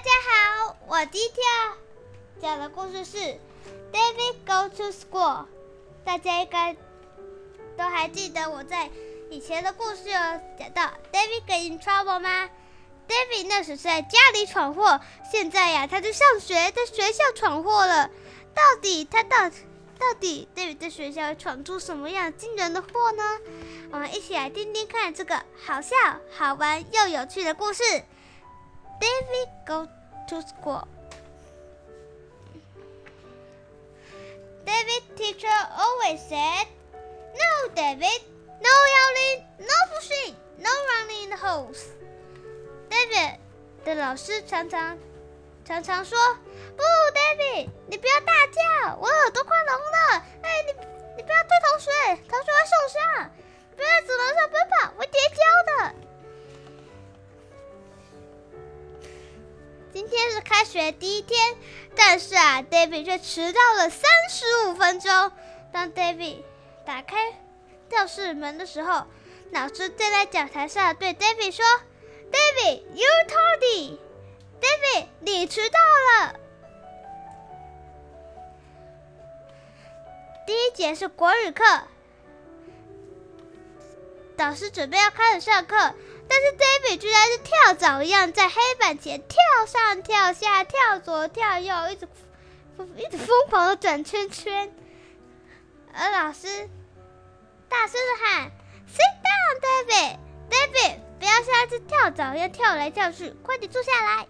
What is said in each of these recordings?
大家好，我今天讲的故事是 David Go to School。大家应该都还记得我在以前的故事有讲到 David get in trouble 吗？David 那时是在家里闯祸，现在呀，他在上学，在学校闯祸了。到底他到到底 David 在学校闯出什么样惊人的祸呢？我们一起来听听看这个好笑、好玩又有趣的故事。David go to school. David teacher always said, "No, David, no yelling, no pushing, no running in the holes." David 的老师常常常常说：“不，David，你不要大叫，我耳朵快聋了。哎，你你不要推同学，同学会受伤。不要在走廊上奔跑，会跌跤的。”今天是开学第一天，但是啊，David 却迟到了三十五分钟。当 David 打开教室门的时候，老师站在讲台上对 David 说：“David，you're tardy。David，你迟到了。”第一节是国语课，导师准备要开始上课。但是 David 居然是跳蚤一样，在黑板前跳上跳下、跳左跳右，一直一直疯狂的转圈圈。而老师大声的喊：“Sit down, David! David，不要像一只跳蚤一样跳来跳去，快点坐下来。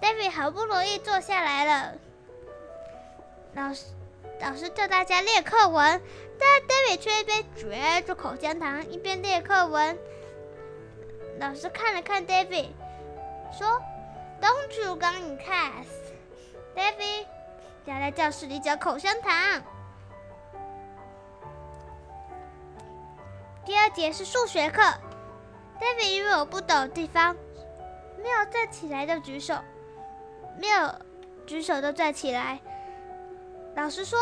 ”David 好不容易坐下来了，老师老师叫大家练课文。但 David 却一边嚼着口香糖，一边念课文。老师看了看 David，说：“Don't you go in class, David？” 要在教室里嚼口香糖。第二节是数学课，David 因为我不懂地方，没有站起来的举手，没有举手的站起来。老师说。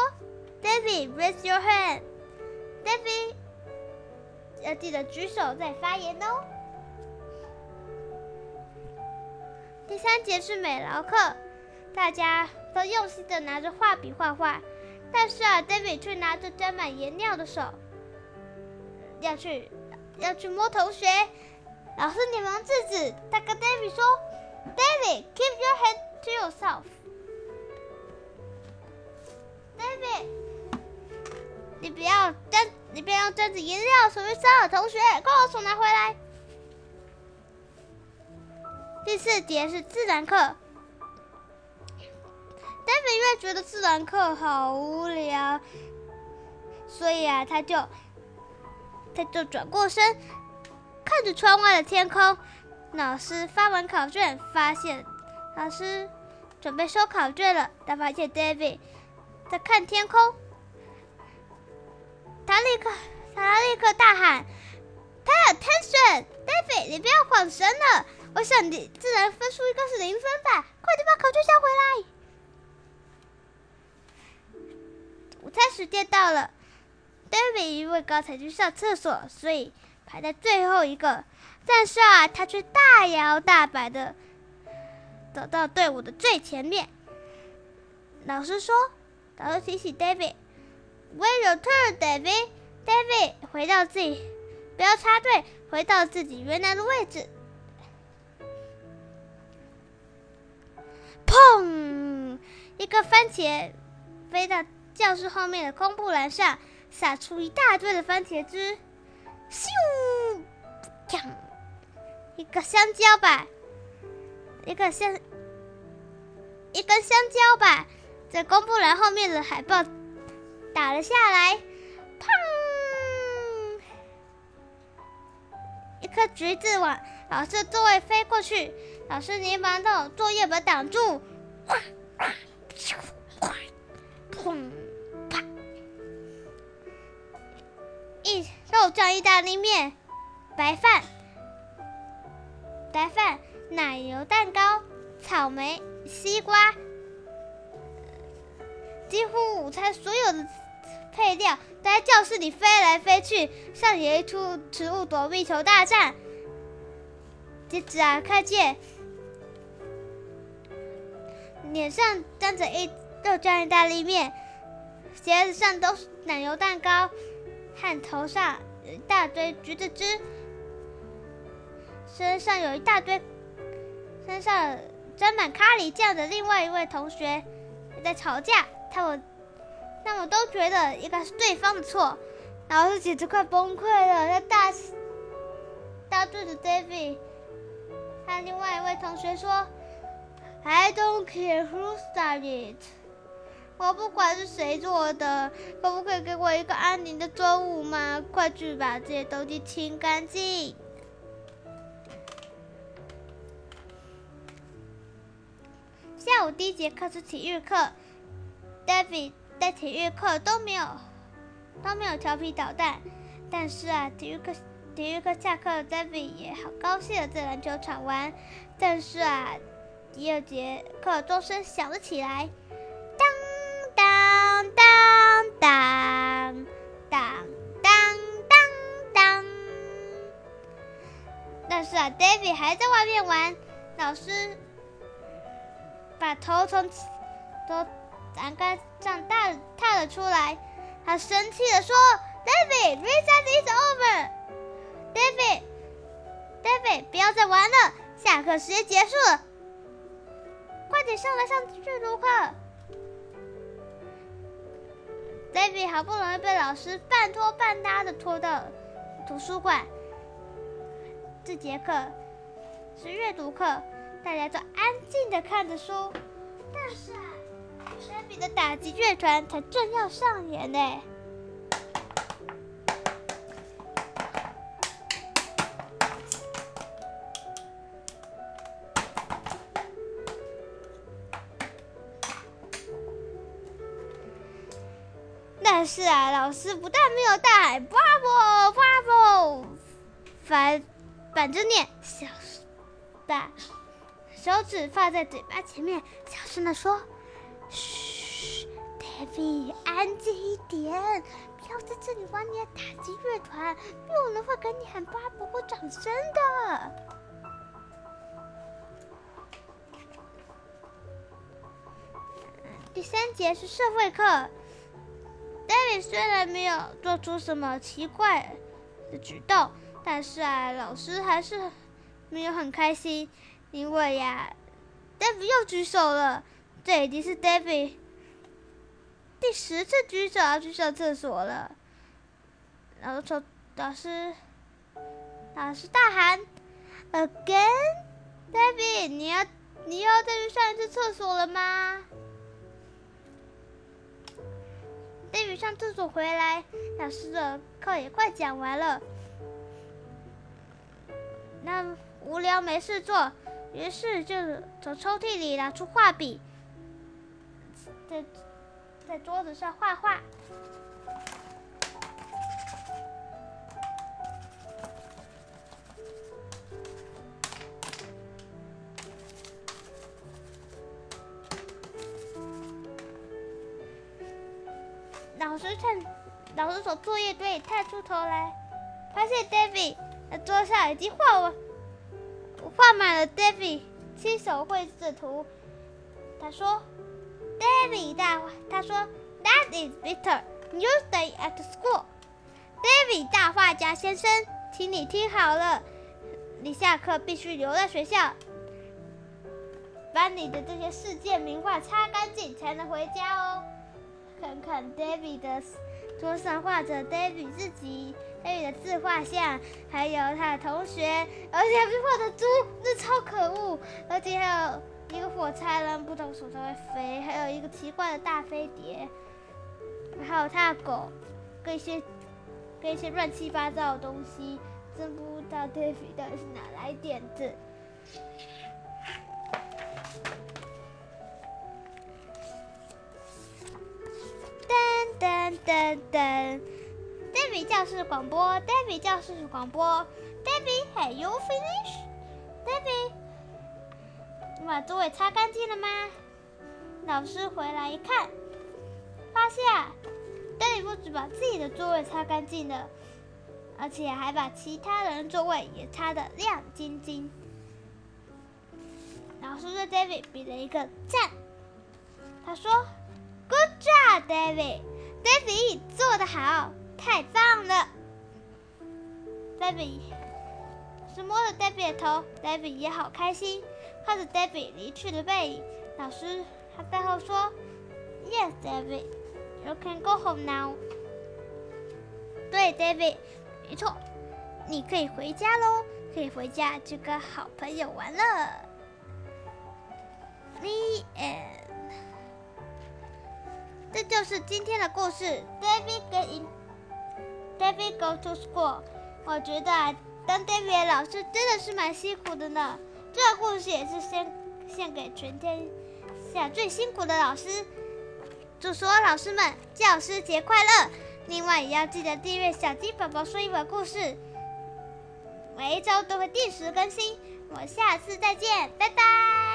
David, raise your hand. David，要记得举手再发言哦。第三节是美劳课，大家都用心的拿着画笔画画，但是啊，David 却拿着沾满颜料的手，要去要去摸同学。老师连忙制止，他跟 David 说：“David, keep your hand to yourself.” David。你不要沾，你不要用沾着颜料手去烧了同学，快把手拿回来。第四节是自然课，David 因为觉得自然课好无聊，所以啊，他就他就转过身，看着窗外的天空。老师发完考卷，发现老师准备收考卷了，他发现 David 在看天空。他立刻，他立刻大喊：“Pay attention, David！你不要晃神了。我想你自然分数应该是零分吧？快点把考卷交回来。”午餐时间到了，David 因为刚才去上厕所，所以排在最后一个。但是啊，他却大摇大摆的走到队伍的最前面。老师说：“老师提醒 David。” Wait your turn, David. David，回到自己，不要插队，回到自己原来的位置。砰！一个番茄飞到教室后面的空布栏上，撒出一大堆的番茄汁。咻！锵！一个香蕉吧，一个香，一根香蕉吧在公布栏后面的海报。打了下来，砰！一颗橘子往老师座位飞过去，老师连忙用作业本挡住。砰！啪！一肉酱意大利面，白饭，白饭，奶油蛋糕，草莓，西瓜。几乎午餐所有的配料在教室里飞来飞去，上演一出食物躲避球大战。接着啊，看见脸上沾着一豆浆意大利面，鞋子上都是奶油蛋糕，和头上一大堆橘子汁，身上有一大堆，身上沾满咖喱酱的另外一位同学在吵架，他们他们都觉得应该是对方的错，老师简直快崩溃了，他大大对着 David。和另外一位同学说：“I don't care who started，我不管是谁做的，可不可以给我一个安宁的中午吗？快去把这些东西清干净。”下午第一节课是体育课，David 在体育课都没有都没有调皮捣蛋，但是啊，体育课。体育课下课，David 也好高兴的在篮球场玩。但是啊，第二节课钟声响了起来，当当当当当当当当。但是啊，David 还在外面玩。老师把头从从栏杆上大踏了出来，他生气的说：“David，recess is over。” David，David，不要再玩了，下课时间结束了，快点上来上阅读课。David 好不容易被老师半拖半拉的拖到图书馆，这节课是阅读课，大家都安静的看着书，但是啊的打击乐团才正要上演呢。但是啊，老师不但没有大喊 “Bravo Bravo”，反反着念，小把手指放在嘴巴前面，小声的说：“嘘，David，安静一点，不要在这里玩你的打击乐团，没有人会给你喊 Bravo 或掌声的。”第三节是社会课。David 虽然没有做出什么奇怪的举动，但是啊，老师还是没有很开心，因为呀，David 又举手了。这已经是 David 第十次举手要去上厕所了。然后说：“老师，老师大喊，Again，David，你要你要再去上一次厕所了吗？” David 上厕所回来，老师的课也快讲完了。那无聊没事做，于是就从抽屉里拿出画笔，在在桌子上画画。老师趁，老师从作业堆里探出头来，发现 David 的桌上已经画完，画满了 David 亲手绘制的图。他说：“David 大，他说 That is Victor. You stay at school. David 大画家先生，请你听好了，你下课必须留在学校，把你的这些世界名画擦干净，才能回家哦。”看看 David 的桌上画着 David 自己，David 的自画像，还有他的同学，而且还是画的猪，这超可恶！而且还有一个火柴人，不懂什么会飞，还有一个奇怪的大飞碟，还有他的狗，跟一些跟一些乱七八糟的东西，真不知道 David 到底是哪来点子。噔噔噔噔，David 教室广播，David 教室广播，David，Have you finished？David，把座位擦干净了吗？老师回来一看，发现 David 不止把自己的座位擦干净了，而且还把其他人座位也擦得亮晶晶。老师对 David 比了一个赞，他说：“Good job, David. David 做得好，太棒了。”David 是摸着 David 的头，David 也好开心，看着 David 离去的背影。老师他背后说：“Yes, David, you can go home now.” 对，David，没错，你可以回家喽，可以回家去跟好朋友玩了。The end。这就是今天的故事。David go in. David go to school. 我觉得当 David 老师真的是蛮辛苦的呢。这个故事也是献献给全天下最辛苦的老师。祝所有老师们教师节快乐！另外也要记得订阅小鸡宝宝说一本故事，每一周都会定时更新。我下次再见，拜拜。